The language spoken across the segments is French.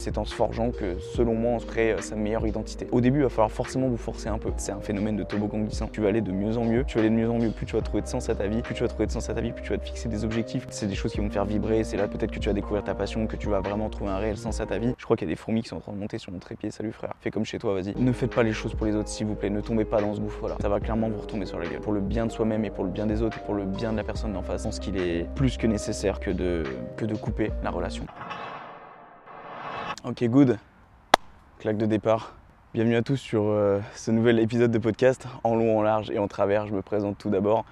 C'est en se forgeant que, selon moi, on se crée euh, sa meilleure identité. Au début, il va falloir forcément vous forcer un peu. C'est un phénomène de toboggan glissant. Tu vas aller de mieux en mieux, tu vas aller de mieux en mieux. Plus tu vas trouver de sens à ta vie, plus tu vas trouver de sens à ta vie, plus tu vas te fixer des objectifs. C'est des choses qui vont te faire vibrer. C'est là peut-être que tu vas découvrir ta passion, que tu vas vraiment trouver un réel sens à ta vie. Je crois qu'il y a des fourmis qui sont en train de monter sur mon trépied. Salut frère, fais comme chez toi, vas-y. Ne faites pas les choses pour les autres, s'il vous plaît. Ne tombez pas dans ce gouffre là. Ça va clairement vous retomber sur la gueule. Pour le bien de soi-même et pour le bien des autres et pour le bien de la personne d'en face, je pense qu'il est plus que nécessaire que de, que de couper la relation. Ok, good claque de départ. Bienvenue à tous sur euh, ce nouvel épisode de podcast en long, en large et en travers. Je me présente tout d'abord.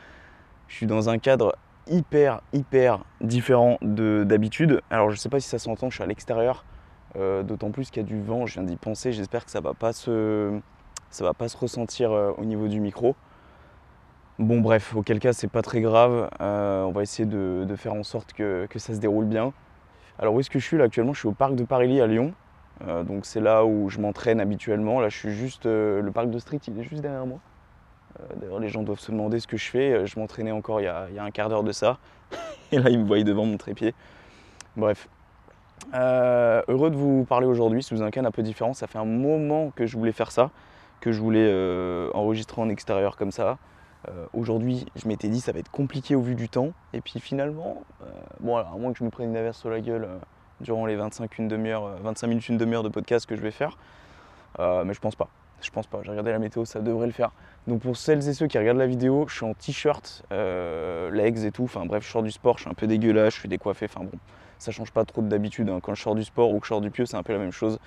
Je suis dans un cadre hyper, hyper différent d'habitude. Alors je sais pas si ça s'entend, je suis à l'extérieur, euh, d'autant plus qu'il y a du vent, je viens d'y penser. J'espère que ça va, pas se, ça va pas se ressentir euh, au niveau du micro. Bon bref, auquel cas c'est pas très grave. on va essayer de, faire en sorte que, ça se déroule bien. Alors où est-ce que je suis là actuellement? Je suis au parc de Paris à Lyon. Euh, donc c'est là où je m'entraîne habituellement. Là je suis juste, euh, le parc de street il est juste derrière moi. Euh, d'ailleurs les gens doivent se demander ce que je fais. Je m'entraînais encore il y, a, un quart d'heure de ça. Et là ils me voient devant mon trépied. Bref. heureux de vous parler aujourd'hui sous un cadre un peu différent. Ça fait un moment que je voulais faire ça, que je voulais enregistrer en extérieur comme ça. Aujourd'hui, je m'étais dit ça va être compliqué au vu du temps. Et puis finalement, bon, alors, à moins que je me prenne une averse sur la gueule, durant les 25, une demi 25 minutes, une demi-heure de podcast que je vais faire. Euh, mais je pense pas. Je pense pas. J'ai regardé la météo, ça devrait le faire. Donc pour celles et ceux qui regardent la vidéo, je suis en t-shirt, euh, legs et tout. Enfin bref, je sors du sport, je suis un peu dégueulasse, je suis décoiffé. Enfin bon, ça change pas trop d'habitude. Hein. Quand je sors du sport ou que je sors du pieu, c'est un peu la même chose.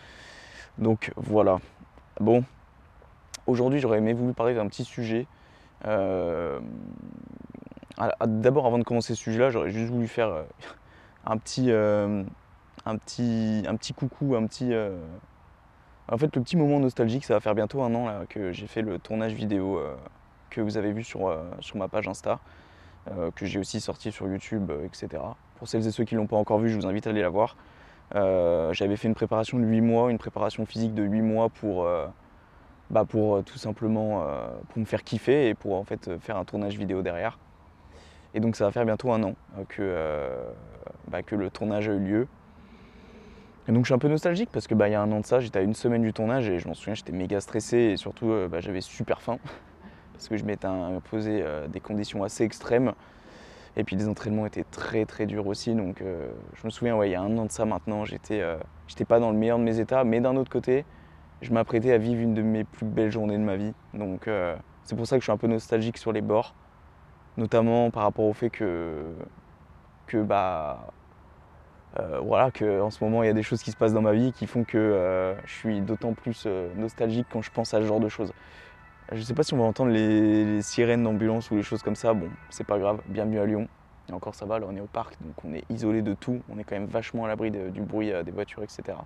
Donc voilà. Bon, aujourd'hui j'aurais aimé vous parler d'un petit sujet. Euh, d'abord, avant de commencer ce sujet-là, j'aurais juste voulu faire un petit, un petit, un petit coucou, un petit. Euh, en fait, le petit moment nostalgique, ça va faire bientôt un an que j'ai fait le tournage vidéo euh, que vous avez vu euh, sur ma page Insta, que j'ai aussi sorti sur YouTube, etc. Pour celles et ceux qui ne l'ont pas encore vu, je vous invite à aller la voir. J'avais fait une préparation de 8 mois, une préparation physique de 8 mois pour, bah pour tout simplement pour me faire kiffer et pour en fait faire un tournage vidéo derrière. Et donc ça va faire bientôt un an que, bah, que le tournage a eu lieu. Et donc je suis un peu nostalgique parce que bah, il y a un an de ça, j'étais à une semaine du tournage et je m'en souviens, j'étais méga stressé et surtout euh, bah, j'avais super faim parce que je m'étais imposé euh, des conditions assez extrêmes. Et puis les entraînements étaient très très durs aussi. Donc euh, je me souviens, ouais, il y a un an de ça maintenant, j'étais j'étais pas dans le meilleur de mes états, mais d'un autre côté, je m'apprêtais à vivre une de mes plus belles journées de ma vie. Donc c'est pour ça que je suis un peu nostalgique sur les bords, notamment par rapport au fait que, que bah, euh, voilà, qu'en ce moment il y a des choses qui se passent dans ma vie qui font que euh, je suis d'autant plus euh, nostalgique quand je pense à ce genre de choses. Je ne sais pas si on va entendre les, sirènes d'ambulance ou les choses comme ça, bon, c'est pas grave, bienvenue à Lyon. Et encore ça va, là on est au parc, donc on est isolé de tout, on est quand même vachement à l'abri du bruit des voitures, etc.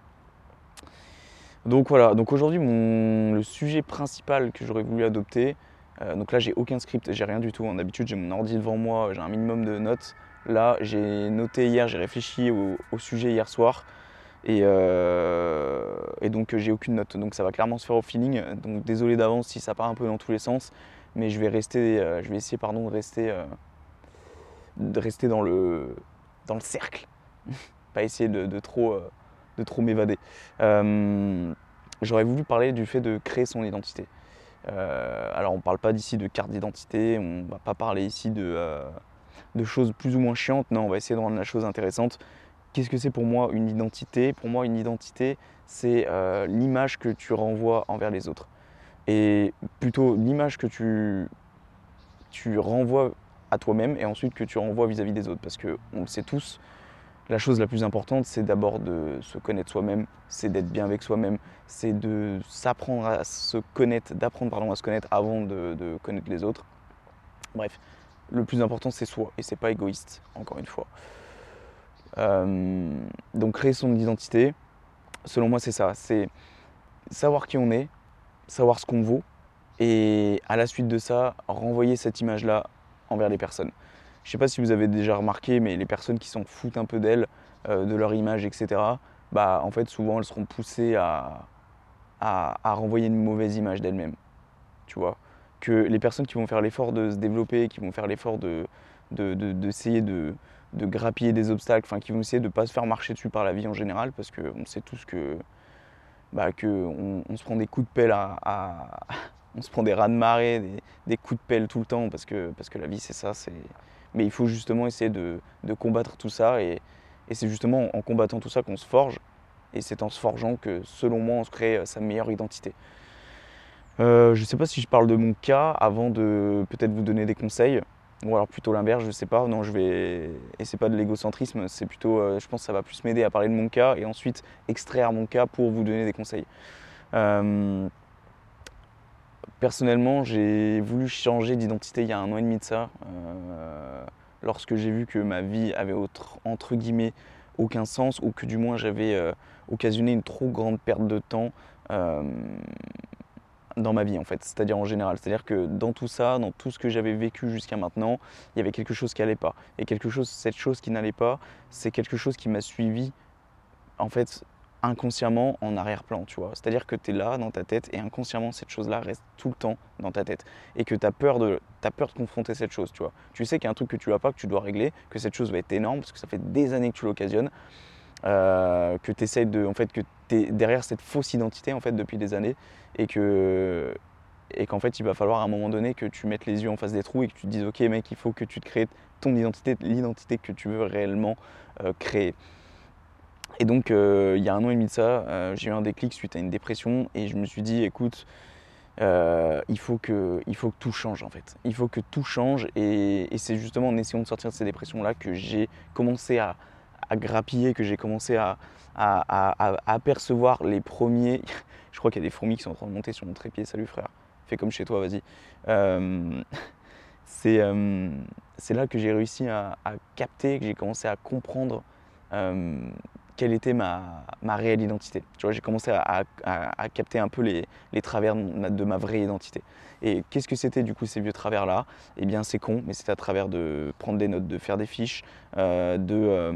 Donc voilà, donc aujourd'hui le sujet principal que j'aurais voulu adopter, donc là j'ai aucun script, j'ai rien du tout, en habitude j'ai mon ordi devant moi, j'ai un minimum de notes, Là, j'ai noté hier, j'ai réfléchi au, sujet hier soir. Euh, et, donc j'ai aucune note. Donc ça va clairement se faire au feeling. Donc désolé d'avance si ça part un peu dans tous les sens. Mais je vais rester, euh, je vais essayer pardon, de rester, euh, de rester dans, le, dans le cercle. Pas essayer de, trop, de trop m'évader. J'aurais voulu parler du fait de créer son identité. alors on ne parle pas d'ici de carte d'identité, on ne va pas parler ici de de choses plus ou moins chiantes. Non, on va essayer de rendre la chose intéressante. Qu'est-ce que c'est pour moi une identité? Pour moi, une identité, c'est euh, l'image que tu renvoies envers les autres. Et plutôt l'image que tu, tu renvoies à toi-même et ensuite que tu renvoies vis-à-vis des autres. Parce qu'on le sait tous, la chose la plus importante, c'est d'abord de se connaître soi-même, c'est d'être bien avec soi-même, c'est de s'apprendre à se connaître, d'apprendre à se connaître avant de, de connaître les autres. Bref, le plus important c'est soi et c'est pas égoïste, encore une fois. Euh, donc créer son identité, selon moi c'est ça, c'est savoir qui on est, savoir ce qu'on vaut et à la suite de ça, renvoyer cette image-là envers les personnes. Je ne sais pas si vous avez déjà remarqué, mais les personnes qui s'en foutent un peu d'elles, euh, de leur image, etc., bah, en fait, souvent, elles seront poussées à, à, renvoyer une mauvaise image d'elles-mêmes. Tu vois? Que les personnes qui vont faire l'effort de se développer, qui vont faire l'effort de, d'essayer de, de, grappiller des obstacles, enfin, qui vont essayer de ne pas se faire marcher dessus par la vie en général, parce qu'on sait tous que, bah, que on, se prend des coups de pelle à, on se prend des raz de marée, des, coups de pelle tout le temps, parce que, parce que la vie c'est ça. C'est... Mais il faut justement essayer de, combattre tout ça, et, c'est justement en combattant tout ça qu'on se forge, et c'est en se forgeant que selon moi on se crée sa meilleure identité. Euh, je ne sais pas si je parle de mon cas avant de peut-être vous donner des conseils, ou alors plutôt l'inverse, je ne sais pas. Non, je vais. Et c'est pas de l'égocentrisme, c'est plutôt. Euh, je pense que ça va plus m'aider à parler de mon cas et ensuite extraire mon cas pour vous donner des conseils. Euh, personnellement, j'ai voulu changer d'identité il y a un an et demi de ça, euh, lorsque j'ai vu que ma vie avait entre guillemets aucun sens ou que du moins j'avais euh, occasionné une trop grande perte de temps euh, dans ma vie en fait, c'est-à-dire en général. C'est-à-dire que dans tout ça, dans tout ce que j'avais vécu jusqu'à maintenant, il y avait quelque chose qui n'allait pas. Et quelque chose, cette chose qui n'allait pas, c'est quelque chose qui m'a suivi en fait inconsciemment en arrière-plan, tu vois. C'est-à-dire que tu es là dans ta tête et inconsciemment cette chose-là reste tout le temps dans ta tête et que tu as peur de as peur de confronter cette chose, tu vois. Tu sais qu'il y a un truc que tu n'as pas que tu dois régler, que cette chose va être énorme parce que ça fait des années que tu l'occasionnes. Euh, que tu de en fait que tu es derrière cette fausse identité en fait depuis des années et que et qu'en fait il va falloir à un moment donné que tu mettes les yeux en face des trous et que tu te dises ok mec il faut que tu te crées ton identité l'identité que tu veux réellement euh, créer et donc, euh, il y a un an et demi de ça, euh, j'ai eu un déclic suite à une dépression et je me suis dit, écoute, euh, il, faut que, il faut que tout change en fait. Il faut que tout change et, c'est justement en essayant de sortir de ces dépressions-là que j'ai commencé à, grappiller, que j'ai commencé à, apercevoir les premiers. je crois qu'il y a des fourmis qui sont en train de monter sur mon trépied. Salut frère, fais comme chez toi, vas-y. c'est là que j'ai réussi à, capter, que j'ai commencé à comprendre quelle était ma, réelle identité. Tu vois, j'ai commencé à, capter un peu les, travers de ma, vraie identité. Et qu'est-ce que c'était du coup ces vieux travers-là? Eh bien c'est con, mais c'était à travers de prendre des notes, de faire des fiches, euh, de, euh,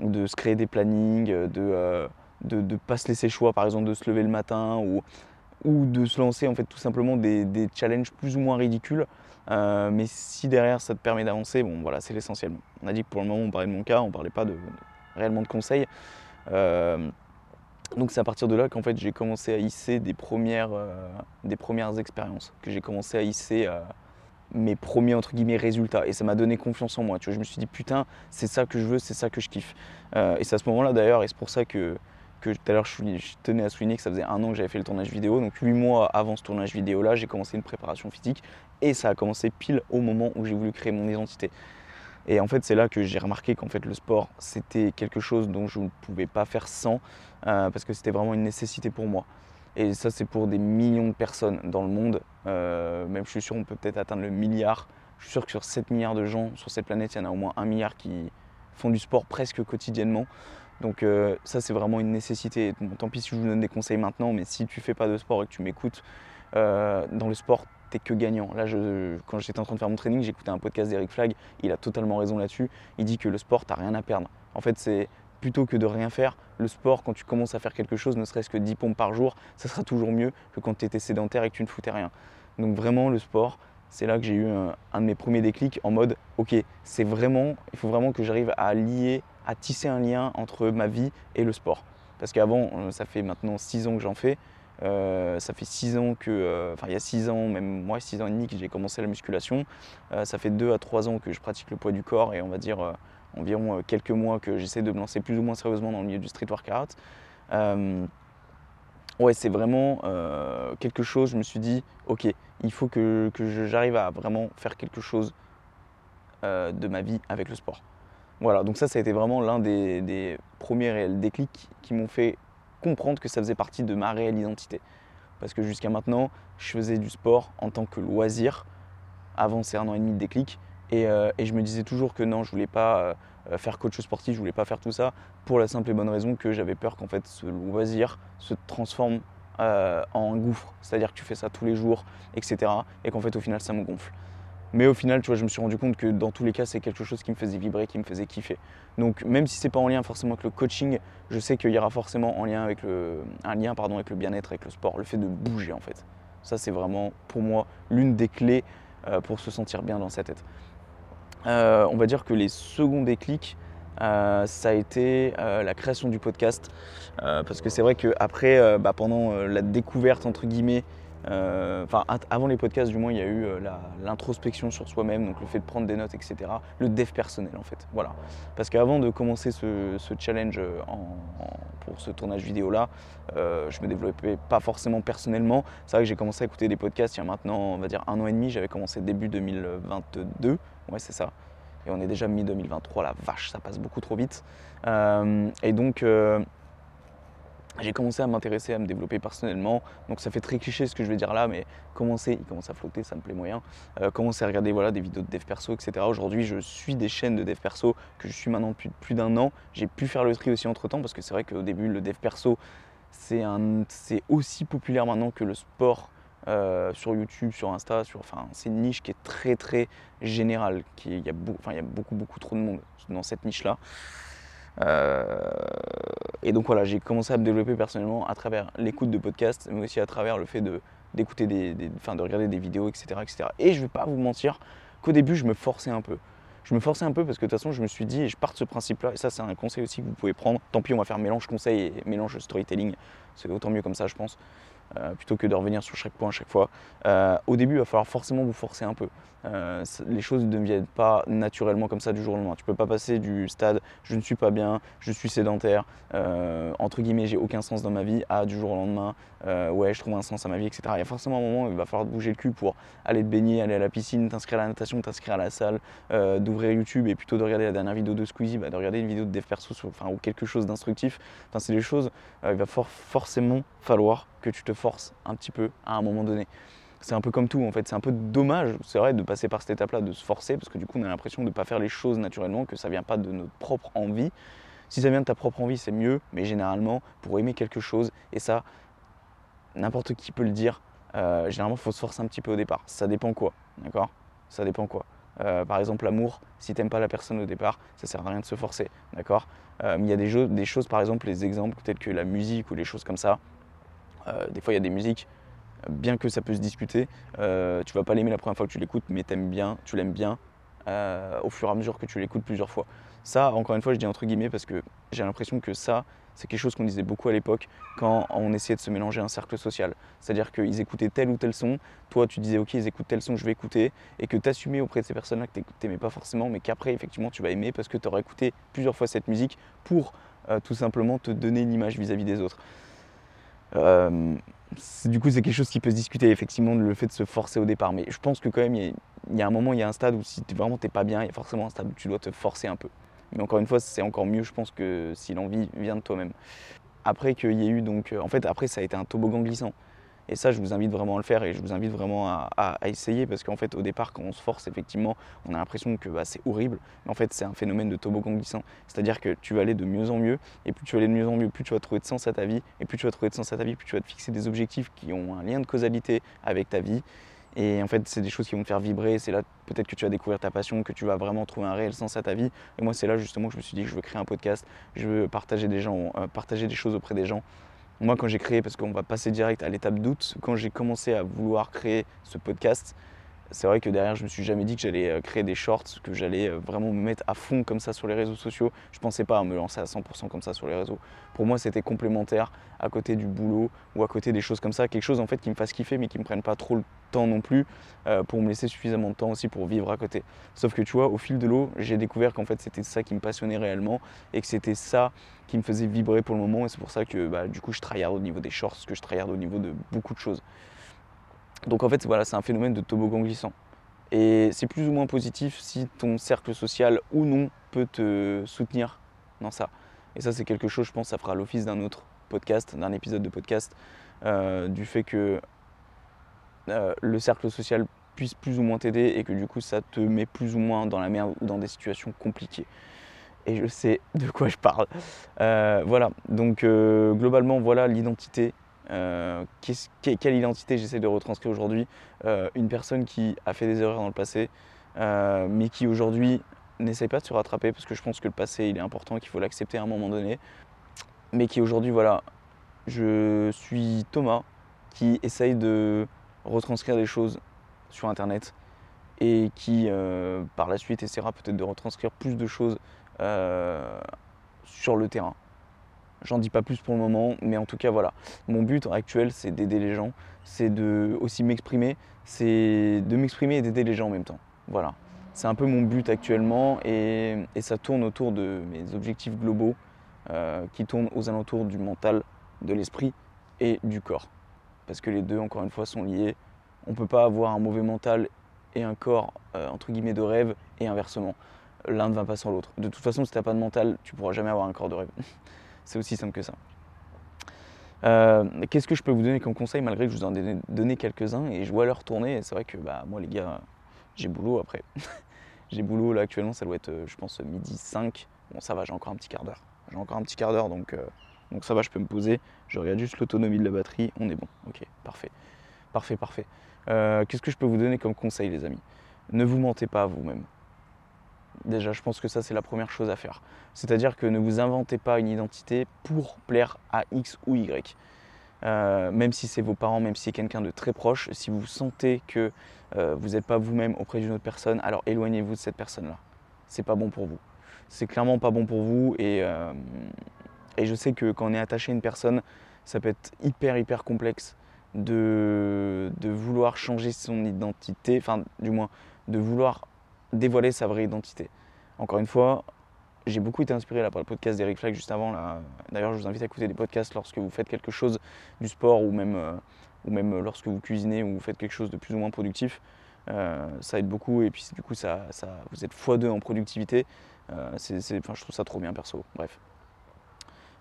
de se créer des plannings, de ne euh, de, pas se laisser choix, par exemple de se lever le matin ou, ou de se lancer en fait tout simplement des, challenges plus ou moins ridicules. mais si derrière ça te permet d'avancer, bon voilà, c'est l'essentiel. On a dit que pour le moment on parlait de mon cas, on parlait pas de réellement de conseils. Euh, donc c'est à partir de là qu'en fait j'ai commencé à hisser des premières, euh, des premières expériences, que j'ai commencé à hisser euh, mes premiers entre guillemets résultats et ça m'a donné confiance en moi. Tu vois, je me suis dit putain c'est ça que je veux, c'est ça que je kiffe. et c'est à ce moment-là d'ailleurs et c'est pour ça que que tout à l'heure je, tenais à souligner que ça faisait un an que j'avais fait le tournage vidéo. Donc huit mois avant ce tournage vidéo là, j'ai commencé une préparation physique et ça a commencé pile au moment où j'ai voulu créer mon identité. Et en fait, c'est là que j'ai remarqué qu'en fait, le sport, c'était quelque chose dont je ne pouvais pas faire sans, euh, parce que c'était vraiment une nécessité pour moi. Et ça, c'est pour des millions de personnes dans le monde. Euh, même je suis sûr, on peut peut-être atteindre le milliard. Je suis sûr que sur 7 milliards de gens sur cette planète, il y en a au moins un milliard qui font du sport presque quotidiennement. Donc euh, ça, c'est vraiment une nécessité. tant pis si je vous donne des conseils maintenant, mais si tu fais pas de sport et que tu m'écoutes, dans le sport, t'es que gagnant. Là, quand j'étais en train de faire mon training, j'écoutais un podcast d'Eric Flag, il a totalement raison là-dessus. Il dit que le sport, t'as rien à perdre. En fait, c'est plutôt que de rien faire, le sport, quand tu commences à faire quelque chose, ne serait-ce que 10 pompes par jour, ça sera toujours mieux que quand tu étais sédentaire et que tu ne foutais rien. Donc vraiment, le sport, c'est là que j'ai eu un, un, de mes premiers déclics en mode, ok, c'est vraiment, il faut vraiment que j'arrive à lier, à tisser un lien entre ma vie et le sport. Parce qu'avant, euh, ça fait maintenant 6 ans que j'en fais, euh, ça fait 6 ans que, euh, enfin il y a 6 ans, même moi 6 ans et demi que j'ai commencé la musculation. Euh, ça fait 2 à 3 ans que je pratique le poids du corps et on va dire environ quelques mois que j'essaie de me lancer plus ou moins sérieusement dans le milieu du street workout. ouais, c'est vraiment quelque chose, je me suis dit, ok, il faut que, j'arrive à vraiment faire quelque chose de ma vie avec le sport. Voilà, donc ça, ça a été vraiment l'un des, des premiers réels déclics qui m'ont fait comprendre que ça faisait partie de ma réelle identité. Parce que jusqu'à maintenant, je faisais du sport en tant que loisir, avant ces un an et demi de déclic, et, euh, et je me disais toujours que non, je voulais pas euh, faire coach sportif, je voulais pas faire tout ça, pour la simple et bonne raison que j'avais peur qu'en fait ce loisir se transforme en un gouffre. C'est-à-dire que tu fais ça tous les jours, etc. Et qu'en fait, au final, ça me gonfle. Mais au final, tu vois, je me suis rendu compte que dans tous les cas, c'est quelque chose qui me faisait vibrer, qui me faisait kiffer. Donc, même si c'est pas en lien forcément avec le coaching, je sais qu'il y aura forcément en lien avec le, un lien pardon, avec le bien-être, avec le sport, le fait de bouger en fait. Ça, c'est vraiment pour moi l'une des clés euh, pour se sentir bien dans sa tête. Euh, on va dire que les seconds déclics, euh, ça a été la création du podcast. parce que c'est vrai qu'après, bah, pendant la découverte, entre guillemets, enfin, avant les podcasts, du moins, il y a eu euh, l'introspection sur soi-même, donc le fait de prendre des notes, etc. Le dev personnel, en fait. Voilà. Parce qu'avant de commencer ce, challenge euh, pour ce tournage vidéo-là, je me développais pas forcément personnellement. C'est vrai que j'ai commencé à écouter des podcasts il y a maintenant, on va dire, un an et demi. J'avais commencé début 2022. Ouais, c'est ça. Et on est déjà mi-2023. La vache, ça passe beaucoup trop vite. et donc j'ai commencé à m'intéresser, à me développer personnellement. Donc ça fait très cliché ce que je vais dire là, mais commencer, il commence à flotter, ça me plaît moyen. Euh, commencer à regarder voilà, des vidéos de dev perso, etc. Aujourd'hui, je suis des chaînes de dev perso que je suis maintenant depuis plus d'un an. J'ai pu faire le tri aussi entre temps parce que c'est vrai qu'au début, le dev perso, c'est aussi populaire maintenant que le sport. Euh, sur YouTube, sur Insta, sur, enfin, c'est une niche qui est très très générale. Il, y a enfin, il y a beaucoup beaucoup trop de monde dans cette niche-là. Euh, et donc voilà, j'ai commencé à me développer personnellement à travers l'écoute de podcasts, mais aussi à travers le fait de, des, de regarder des vidéos, etc., etc. Et je vais pas vous mentir qu'au début, je me forçais un peu. Je me forçais un peu parce que de toute façon, je me suis dit, je pars de ce principe-là, et ça, c'est un conseil aussi que vous pouvez prendre. Tant pis, on va faire mélange conseil et mélange storytelling. C'est autant mieux comme ça, je pense. Euh, plutôt que de revenir sur chaque point à chaque fois. Euh, au début, il va falloir forcément vous forcer un peu. Euh, les choses ne viennent pas naturellement comme ça du jour au lendemain. Tu peux pas passer du stade je ne suis pas bien, je suis sédentaire, entre guillemets j'ai aucun sens dans ma vie, à du jour au lendemain, ouais je trouve un sens à ma vie, etc. Il y a forcément un moment où il va falloir bouger le cul pour aller te baigner, aller à la piscine, t'inscrire à la natation, t'inscrire à la salle, d'ouvrir YouTube et plutôt de regarder la dernière vidéo de Squeezie, bah, de regarder une vidéo de dev perso enfin, ou quelque chose d'instructif. Enfin, c'est des choses, il va forcément falloir que tu te forces un petit peu à un moment donné. C'est un peu comme tout en fait, c'est un peu dommage, c'est vrai, de passer par cette étape-là, de se forcer, parce que du coup on a l'impression de ne pas faire les choses naturellement, que ça vient pas de notre propre envie. Si ça vient de ta propre envie, c'est mieux, mais généralement, pour aimer quelque chose, et ça, n'importe qui peut le dire, euh, généralement il faut se forcer un petit peu au départ. Ça dépend quoi, d'accord? Ça dépend quoi? Euh, par exemple, l'amour, si tu n'aimes pas la personne au départ, ça sert à rien de se forcer, d'accord? Euh, Il y a des, des, choses, par exemple, les exemples tels que la musique ou les choses comme ça, des fois, il y a des musiques, bien que ça peut se discuter, euh, tu vas pas l'aimer la première fois que tu l'écoutes, mais t'aimes bien, tu l'aimes bien euh, au fur et à mesure que tu l'écoutes plusieurs fois. Ça, encore une fois, je dis entre guillemets parce que j'ai l'impression que ça, c'est quelque chose qu'on disait beaucoup à l'époque quand on essayait de se mélanger un cercle social. C'est-à-dire qu'ils écoutaient tel ou tel son, toi tu disais ok ils écoutent tel son, je vais écouter, et que tu assumais auprès de ces personnes-là que tu n'aimais pas forcément, mais qu'après effectivement tu vas aimer parce que tu auras écouté plusieurs fois cette musique pour tout simplement te donner une image vis à -vis des autres. Euh, du coup, c'est quelque chose qui peut se discuter, effectivement, le fait de se forcer au départ. Mais je pense que quand même, il y, a, un moment, il y a un stade où si vraiment t'es pas bien, il y a forcément un stade où tu dois te forcer un peu. Mais encore une fois, c'est encore mieux, je pense, que si l'envie vient de toi-même. Après qu'il y ait eu donc, euh, en fait, après ça a été un toboggan glissant. Et ça, je vous invite vraiment à le faire et je vous invite vraiment à, essayer parce qu'en fait, au départ, quand on se force, effectivement, on a l'impression que bah, c'est horrible. Mais en fait, c'est un phénomène de toboggan glissant. C'est-à-dire que tu vas aller de mieux en mieux et plus tu vas aller de mieux en mieux, plus tu vas trouver de sens à ta vie. Et plus tu vas trouver de sens à ta vie, plus tu vas te fixer des objectifs qui ont un lien de causalité avec ta vie. Et en fait, c'est des choses qui vont te faire vibrer. C'est là peut-être que tu vas découvrir ta passion, que tu vas vraiment trouver un réel sens à ta vie. Et moi, c'est là justement que je me suis dit que je veux créer un podcast, je veux partager des gens, euh, partager des choses auprès des gens. Moi, quand j'ai créé, parce qu'on va passer direct à l'étape d'août, quand j'ai commencé à vouloir créer ce podcast, c'est vrai que derrière, je me suis jamais dit que j'allais euh, créer des shorts, que j'allais euh, vraiment me mettre à fond comme ça sur les réseaux sociaux. Je pensais pas à me lancer à 100% comme ça sur les réseaux. Pour moi, c'était complémentaire à côté du boulot ou à côté des choses comme ça. Quelque chose en fait qui me fasse kiffer, mais qui me prenne pas trop le temps non plus euh, pour me laisser suffisamment de temps aussi pour vivre à côté. Sauf que tu vois, au fil de l'eau, j'ai découvert qu'en fait, c'était ça qui me passionnait réellement et que c'était ça qui me faisait vibrer pour le moment. Et c'est pour ça que bah, du coup, je tryhard au niveau des shorts, que je tryhard au niveau de beaucoup de choses. Donc en fait, voilà, c'est un phénomène de toboggan glissant. Et c'est plus ou moins positif si ton cercle social ou non peut te soutenir dans ça. Et ça, c'est quelque chose, je pense, ça fera l'office d'un autre podcast, d'un épisode de podcast, euh, du fait que euh, le cercle social puisse plus ou moins t'aider et que du coup, ça te met plus ou moins dans la merde ou dans des situations compliquées. Et je sais de quoi je parle. Euh, voilà, donc globalement, voilà l'identité euh, quelle identité j'essaie de retranscrire aujourd'hui. Euh, une personne qui a fait des erreurs dans le passé, mais qui aujourd'hui n'essaie pas de se rattraper parce que je pense que le passé il est important, qu'il faut l'accepter à un moment donné. Mais qui aujourd'hui, voilà, je suis Thomas qui essaye de retranscrire des choses sur internet et qui par la suite essaiera peut-être de retranscrire plus de choses sur le terrain. J'en dis pas plus pour le moment, mais en tout cas voilà. Mon but actuel c'est d'aider les gens, c'est de aussi m'exprimer, c'est de m'exprimer et d'aider les gens en même temps. Voilà. C'est un peu mon but actuellement et, ça tourne autour de mes objectifs globaux euh, qui tournent aux alentours du mental, de l'esprit et du corps. Parce que les deux, encore une fois, sont liés. On ne peut pas avoir un mauvais mental et un corps, euh, entre guillemets, de rêve et inversement. L'un ne va pas sans l'autre. De toute façon, si tu n'as pas de mental, tu pourras jamais avoir un corps de rêve. C'est aussi simple que ça. Euh, qu'est-ce que je peux vous donner comme conseil malgré que je vous en ai donné quelques-uns et je vois l'heure tourner et c'est vrai que bah, moi les gars j'ai boulot après. j'ai boulot là actuellement ça doit être euh, je pense midi 5. Bon ça va j'ai encore un petit quart d'heure. J'ai encore un petit quart d'heure donc, euh, donc ça va je peux me poser. Je regarde juste l'autonomie de la batterie, on est bon. Ok parfait. Parfait parfait. Qu'est-ce que je peux vous donner comme conseil les amis? Ne vous mentez pas à vous-même. Déjà, je pense que ça, c'est la première chose à faire. C'est-à-dire que ne vous inventez pas une identité pour plaire à X ou Y. Euh, même si c'est vos parents, même si c'est quelqu'un de très proche, si vous sentez que euh, vous n'êtes pas vous-même auprès d'une autre personne, alors éloignez-vous de cette personne-là. C'est pas bon pour vous. C'est clairement pas bon pour vous et, euh, et, je sais que quand on est attaché à une personne, ça peut être hyper hyper complexe de, de vouloir changer son identité, enfin du moins de vouloir dévoiler sa vraie identité. Encore une fois, j'ai beaucoup été inspiré par le podcast d'Eric Flack juste avant. D'ailleurs, je vous invite à écouter des podcasts lorsque vous faites quelque chose du sport ou même, euh, ou même lorsque vous cuisinez ou vous faites quelque chose de plus ou moins productif. Euh, ça aide beaucoup et puis du coup, vous êtes x2 en productivité. Euh, je trouve ça trop bien perso. Bref.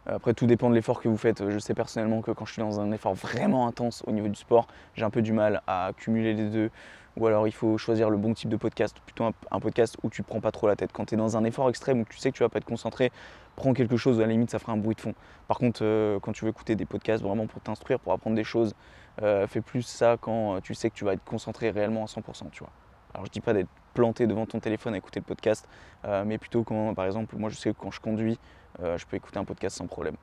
Après, tout dépend de l'effort que vous faites. Je sais personnellement que quand je suis dans un effort vraiment intense au niveau du sport, j'ai un peu du mal à cumuler les deux. Ou alors il faut choisir le bon type de podcast, plutôt un, podcast où tu ne prends pas trop la tête. Quand tu es dans un effort extrême où tu sais que tu vas pas être concentré, prends quelque chose, à la limite ça fera un bruit de fond. Par contre, euh, quand tu veux écouter des podcasts vraiment pour t'instruire, pour apprendre des choses, euh, fais plus ça quand tu sais que tu vas être concentré réellement à 100%. Tu vois. Alors je dis pas d'être planté devant ton téléphone à écouter le podcast, euh, mais plutôt quand, par exemple, moi je sais que quand je conduis, je peux écouter un podcast sans problème.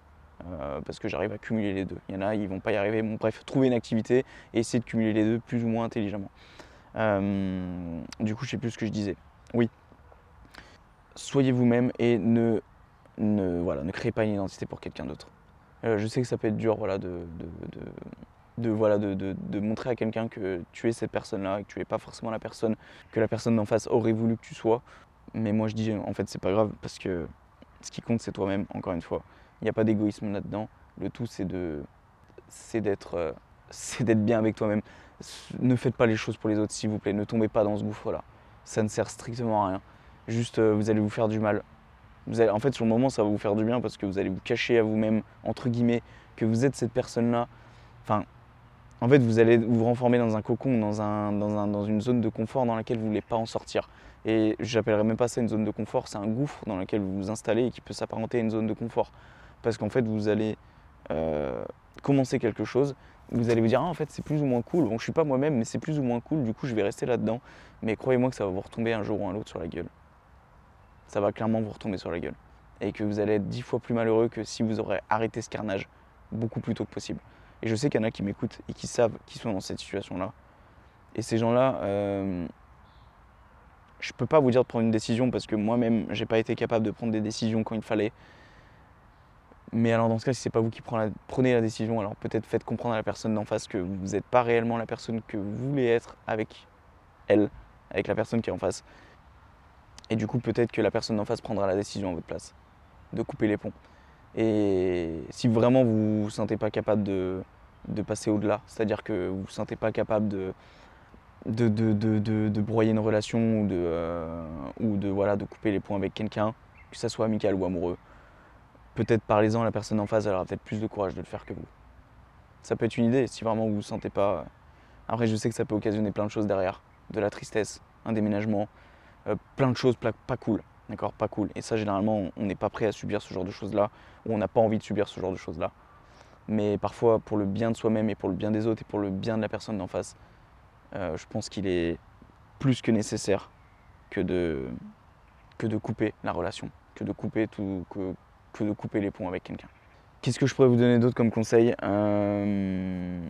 parce que j'arrive à cumuler les deux. Il y en a, ils vont pas y arriver. Bref, trouver une activité et essayer de cumuler les deux plus ou moins intelligemment. Euh, du coup, je sais plus ce que je disais. Oui. Soyez vous-même et ne, ne, voilà, ne créez pas une identité pour quelqu'un d'autre. Euh, je sais que ça peut être dur voilà, de, de, voilà, de, montrer à quelqu'un que tu es cette personne-là et que tu n'es pas forcément la personne que la personne d'en face aurait voulu que tu sois. Mais moi, je dis, en fait, c'est pas grave parce que ce qui compte, c'est toi-même, encore une fois. Il n'y a pas d'égoïsme là-dedans. Le tout, c'est de, d'être, euh, c'est d'être bien avec toi-même ne faites pas les choses pour les autres, s'il vous plaît. Ne tombez pas dans ce gouffre-là. Ça ne sert strictement à rien. Juste, euh, vous allez vous faire du mal. Vous en fait, sur le moment, ça va vous faire du bien parce que vous allez vous cacher à vous-même, entre guillemets, que vous êtes cette personne-là. Enfin, en fait, vous allez vous renformer dans un cocon, dans, un, dans, une zone de confort dans laquelle vous ne voulez pas en sortir. Et j'appellerais même pas ça une zone de confort, c'est un gouffre dans lequel vous vous installez et qui peut s'apparenter à une zone de confort. Parce qu'en fait, vous allez euh, commencer quelque chose vous allez vous dire, ah, en fait, c'est plus ou moins cool. Bon, je suis pas moi-même, mais c'est plus ou moins cool, du coup, je vais rester là-dedans. Mais croyez-moi que ça va vous retomber un jour ou un autre sur la gueule. Ça va clairement vous retomber sur la gueule. Et que vous allez être dix fois plus malheureux que si vous aurez arrêté ce carnage beaucoup plus tôt que possible. Et je sais qu'il y en a qui m'écoutent et qui savent qu'ils sont dans cette situation-là. Et ces gens-là, euh, je peux pas vous dire de prendre une décision parce que moi-même, j'ai pas été capable de prendre des décisions quand il fallait. Mais alors dans ce cas, si c'est pas vous qui prenez la décision, alors peut-être faites comprendre à la personne d'en face que vous n'êtes pas réellement la personne que vous voulez être avec elle, avec la personne qui est en face. Et du coup, peut-être que la personne d'en face prendra la décision à votre place, de couper les ponts. Et si vraiment vous ne vous sentez pas capable de, passer au-delà, c'est-à-dire que vous ne vous sentez pas capable de, de, de, broyer une relation ou de, euh, ou de, voilà, de couper les ponts avec quelqu'un, que ce soit amical ou amoureux, peut-être parlez-en à la personne en face, elle aura peut-être plus de courage de le faire que vous. Ça peut être une idée si vraiment vous ne vous sentez pas. Euh, après, je sais que ça peut occasionner plein de choses derrière, de la tristesse, un déménagement, euh, plein de choses pas cool, d'accord, pas cool. Et ça, généralement, on n'est pas prêt à subir ce genre de choses-là, ou on n'a pas envie de subir ce genre de choses-là. mais parfois pour le bien de soi-même et pour le bien des autres et pour le bien de la personne d'en face, euh, je pense qu'il est plus que nécessaire que de, que de couper la relation, que de couper, tout, que, que de couper les ponts avec quelqu'un. Qu'est-ce que je pourrais vous donner d'autre comme conseil euh,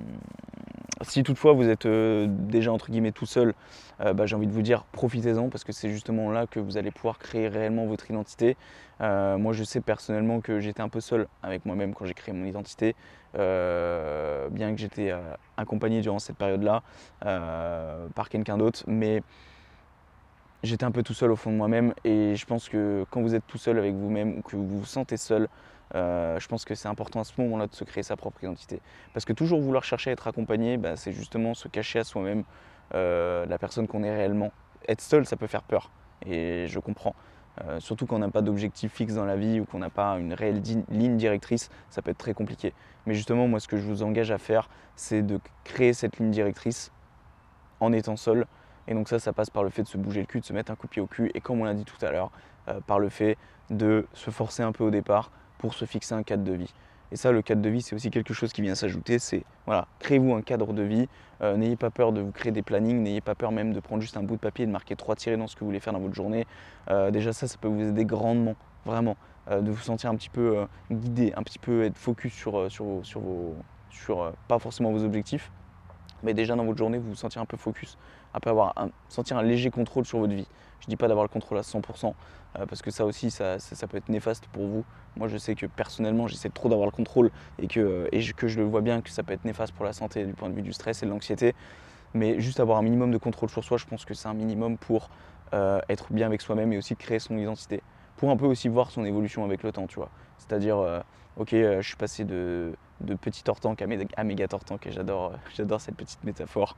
Si toutefois vous êtes euh, déjà entre guillemets tout seul, euh, bah, j'ai envie de vous dire profitez-en parce que c'est justement là que vous allez pouvoir créer réellement votre identité. moi je sais personnellement que j'étais un peu seul avec moi-même quand j'ai créé mon identité, bien que j'étais accompagné durant cette période-là par quelqu'un d'autre, mais j'étais un peu tout seul au fond de moi-même et je pense que quand vous êtes tout seul avec vous-même ou que vous vous sentez seul, euh, je pense que c'est important à ce moment-là de se créer sa propre identité. Parce que toujours vouloir chercher à être accompagné, bah, c'est justement se cacher à soi-même euh, la personne qu'on est réellement. Être seul, ça peut faire peur. Et je comprends. Euh, surtout quand on n'a pas d'objectif fixe dans la vie ou qu'on n'a pas une réelle ligne directrice, ça peut être très compliqué. Mais justement, moi, ce que je vous engage à faire, c'est de créer cette ligne directrice en étant seul. Et donc ça, ça passe par le fait de se bouger le cul, de se mettre un coup de pied au cul, et comme on l'a dit tout à l'heure, par le fait de se forcer un peu au départ, pour se fixer un cadre de vie. Et ça, le cadre de vie, c'est aussi quelque chose qui vient s'ajouter. C'est voilà, créez-vous un cadre de vie. Euh, n'ayez pas peur de vous créer des plannings. N'ayez pas peur même de prendre juste un bout de papier et de marquer trois tirés dans ce que vous voulez faire dans votre journée. Euh, déjà, ça, ça peut vous aider grandement, vraiment, euh, de vous sentir un petit peu guidé, un petit peu être focus sur, sur, sur vos, sur pas forcément vos objectifs, mais déjà dans votre journée, vous vous sentir un peu focus, peu avoir sentir un léger contrôle sur votre vie. Je ne dis pas d'avoir le contrôle à 100%, euh, parce que ça aussi, ça, peut être néfaste pour vous. Moi, je sais que personnellement, j'essaie trop d'avoir le contrôle et que, euh, et que je le vois bien que ça peut être néfaste pour la santé du point de vue du stress et de l'anxiété. Mais juste avoir un minimum de contrôle sur soi, je pense que c'est un minimum pour euh, être bien avec soi-même et aussi créer son identité. Pour un peu aussi voir son évolution avec le temps, tu vois. C'est-à-dire, ok, je suis passé de, de petit tortank à, à méga tortank et j'adore, j'adore cette petite métaphore.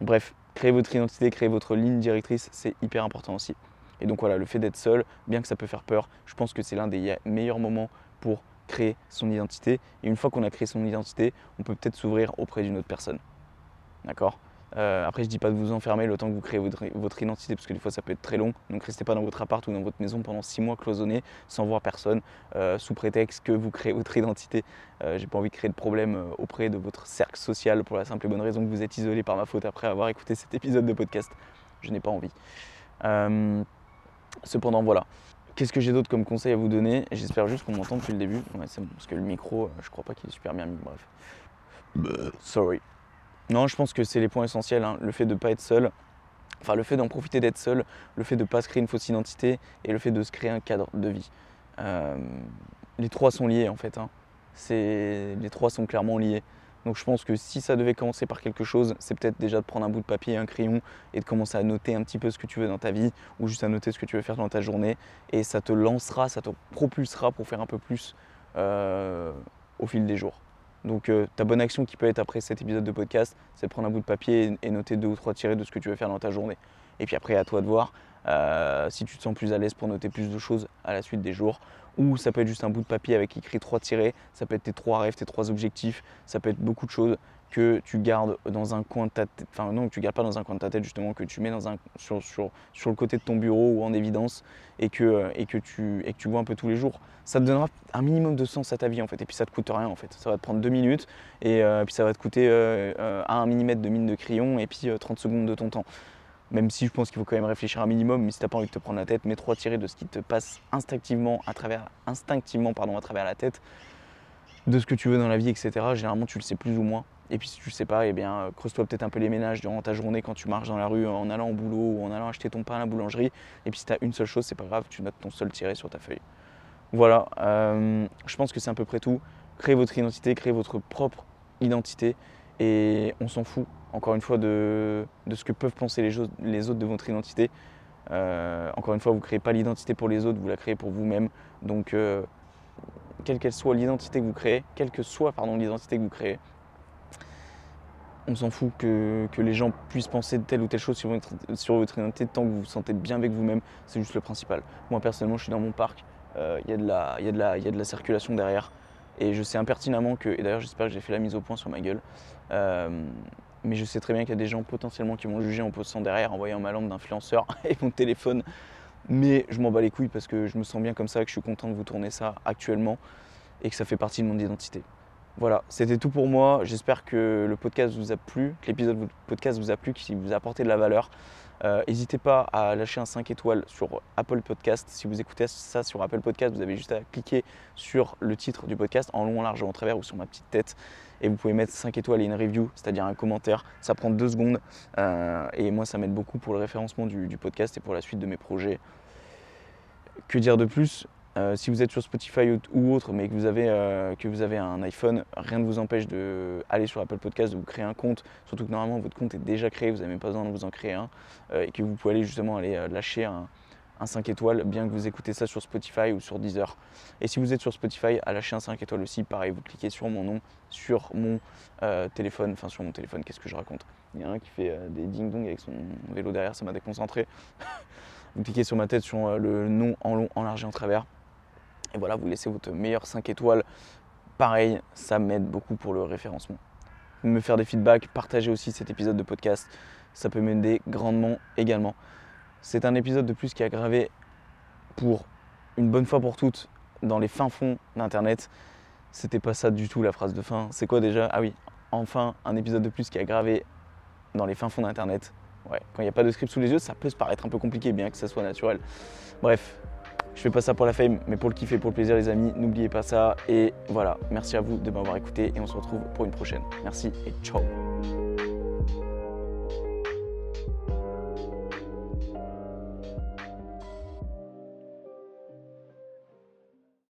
Bref, créer votre identité, créer votre ligne directrice, c'est hyper important aussi. Et donc voilà, le fait d'être seul, bien que ça peut faire peur, je pense que c'est l'un des meilleurs moments pour créer son identité. Et une fois qu'on a créé son identité, on peut peut-être s'ouvrir auprès d'une autre personne. D'accord? Euh, après, je dis pas de vous enfermer le temps que vous créez votre, identité, parce que des fois ça peut être très long. Donc restez pas dans votre appart ou dans votre maison pendant six mois cloisonné, sans voir personne, euh, sous prétexte que vous créez votre identité. Euh, j'ai pas envie de créer de problème auprès de votre cercle social pour la simple et bonne raison que vous êtes isolé par ma faute après avoir écouté cet épisode de podcast. Je n'ai pas envie. cependant, voilà. Qu'est-ce que j'ai d'autre comme conseil à vous donner? J'espère juste qu'on m'entend depuis le début. Ouais, c'est bon, parce que le micro, je crois pas qu'il est super bien mis. Bref. Bah. Sorry. Non, je pense que c'est les points essentiels. Hein. Le fait de ne pas être seul, enfin le fait d'en profiter d'être seul, le fait de ne pas se créer une fausse identité et le fait de se créer un cadre de vie. Euh, les trois sont liés en fait. Hein. Les trois sont clairement liés. Donc je pense que si ça devait commencer par quelque chose, c'est peut-être déjà de prendre un bout de papier, un crayon et de commencer à noter un petit peu ce que tu veux dans ta vie ou juste à noter ce que tu veux faire dans ta journée. Et ça te lancera, ça te propulsera pour faire un peu plus euh, au fil des jours. Donc euh, ta bonne action qui peut être après cet épisode de podcast, c'est prendre un bout de papier et, noter deux ou trois tirés de ce que tu veux faire dans ta journée. Et puis après, à toi de voir euh, si tu te sens plus à l'aise pour noter plus de choses à la suite des jours. Ou ça peut être juste un bout de papier avec écrit trois tirés, ça peut être tes trois rêves, tes trois objectifs, ça peut être beaucoup de choses que tu gardes dans un coin de ta tête, enfin non, que tu gardes pas dans un coin de ta tête justement, que tu mets sur, le côté de ton bureau ou en évidence et que, euh, et, que tu, vois un peu tous les jours. Ça te donnera un minimum de sens à ta vie en fait, et puis ça te coûte rien en fait. Ça va te prendre deux minutes et euh, puis ça va te coûter euh, un millimètre de mine de crayon et puis 30 secondes de ton temps. Même si je pense qu'il faut quand même réfléchir un minimum, mais si tu n'as pas envie de te prendre la tête, mets trois tirés de ce qui te passe instinctivement à travers, instinctivement, pardon, à travers la tête, de ce que tu veux dans la vie, etc. Généralement, tu le sais plus ou moins. Et puis si tu ne sais pas, eh bien, euh, creuse-toi peut-être un peu les ménages durant ta journée quand tu marches dans la rue en allant au boulot ou en allant acheter ton pain à la boulangerie. Et puis si tu as une seule chose, c'est pas grave, tu notes ton seul tiré sur ta feuille. Voilà, euh, je pense que c'est à peu près tout. Créez votre identité, créez votre propre identité et on s'en fout, encore une fois, de, ce que peuvent penser les, autres de votre identité. Euh, encore une fois, vous ne créez pas l'identité pour les autres, vous la créez pour vous-même. Donc, quelle qu'elle soit l'identité que vous créez, quelle que soit pardon, l'identité que vous créez, on s'en fout que, les gens puissent penser telle ou telle chose sur votre, identité tant que vous vous sentez bien avec vous-même, c'est juste le principal. Moi personnellement, je suis dans mon parc, euh, il y, y, y, a de la circulation derrière, et je sais impertinemment que, et d'ailleurs j'espère que j'ai fait la mise au point sur ma gueule, euh, mais je sais très bien qu'il y a des gens potentiellement qui vont juger en posant derrière, en voyant ma lampe d'influenceur et mon téléphone, mais je m'en bats les couilles parce que je me sens bien comme ça, que je suis content de vous tourner ça actuellement. et que ça fait partie de mon identité. Voilà, c'était tout pour moi. J'espère que le podcast vous a plu, que l'épisode du podcast vous a plu, qu'il vous a apporté de la valeur. Euh, n'hésitez pas à lâcher un 5 étoiles sur Apple Podcast. Si vous écoutez ça sur Apple Podcast, vous avez juste à cliquer sur le titre du podcast en long, en large en travers ou sur ma petite tête. Et vous pouvez mettre 5 étoiles et une review, c'est-à-dire un commentaire. Ça prend 2 secondes. Euh, et moi, ça m'aide beaucoup pour le référencement du podcast et pour la suite de mes projets. Que dire de plus? Euh, si vous êtes sur Spotify ou autre, mais que vous, avez, euh, que vous avez un iPhone, rien ne vous empêche d'aller sur Apple Podcast, de vous créer un compte. Surtout que normalement, votre compte est déjà créé, vous n'avez même pas besoin de vous en créer un. Euh, et que vous pouvez aller justement aller lâcher un, 5 étoiles, bien que vous écoutez ça sur Spotify ou sur Deezer. Et si vous êtes sur Spotify, à lâcher un 5 étoiles aussi, pareil, vous cliquez sur mon nom, sur mon téléphone, enfin sur mon téléphone, qu'est-ce que je raconte? Il y a un qui fait des ding-dong avec son vélo derrière, ça m'a déconcentré. vous cliquez sur ma tête, sur le nom en long, en large et en travers. Et voilà, vous laissez votre meilleur 5 étoiles. Pareil, ça m'aide beaucoup pour le référencement. Me faire des feedbacks, partager aussi cet épisode de podcast, ça peut m'aider grandement également. C'est un épisode de plus qui a gravé pour une bonne fois pour toutes dans les fins fonds d'Internet. C'était pas ça du tout la phrase de fin. C'est quoi déjà? Ah oui, enfin un épisode de plus qui a gravé dans les fins fonds d'Internet. Ouais, quand il n'y a pas de script sous les yeux, ça peut se paraître un peu compliqué, bien que ça soit naturel. Bref, je fais pas ça pour la fame, mais pour le kiff et pour le plaisir, les amis. N'oubliez pas ça. Et voilà, merci à vous de m'avoir écouté et on se retrouve pour une prochaine. Merci et ciao.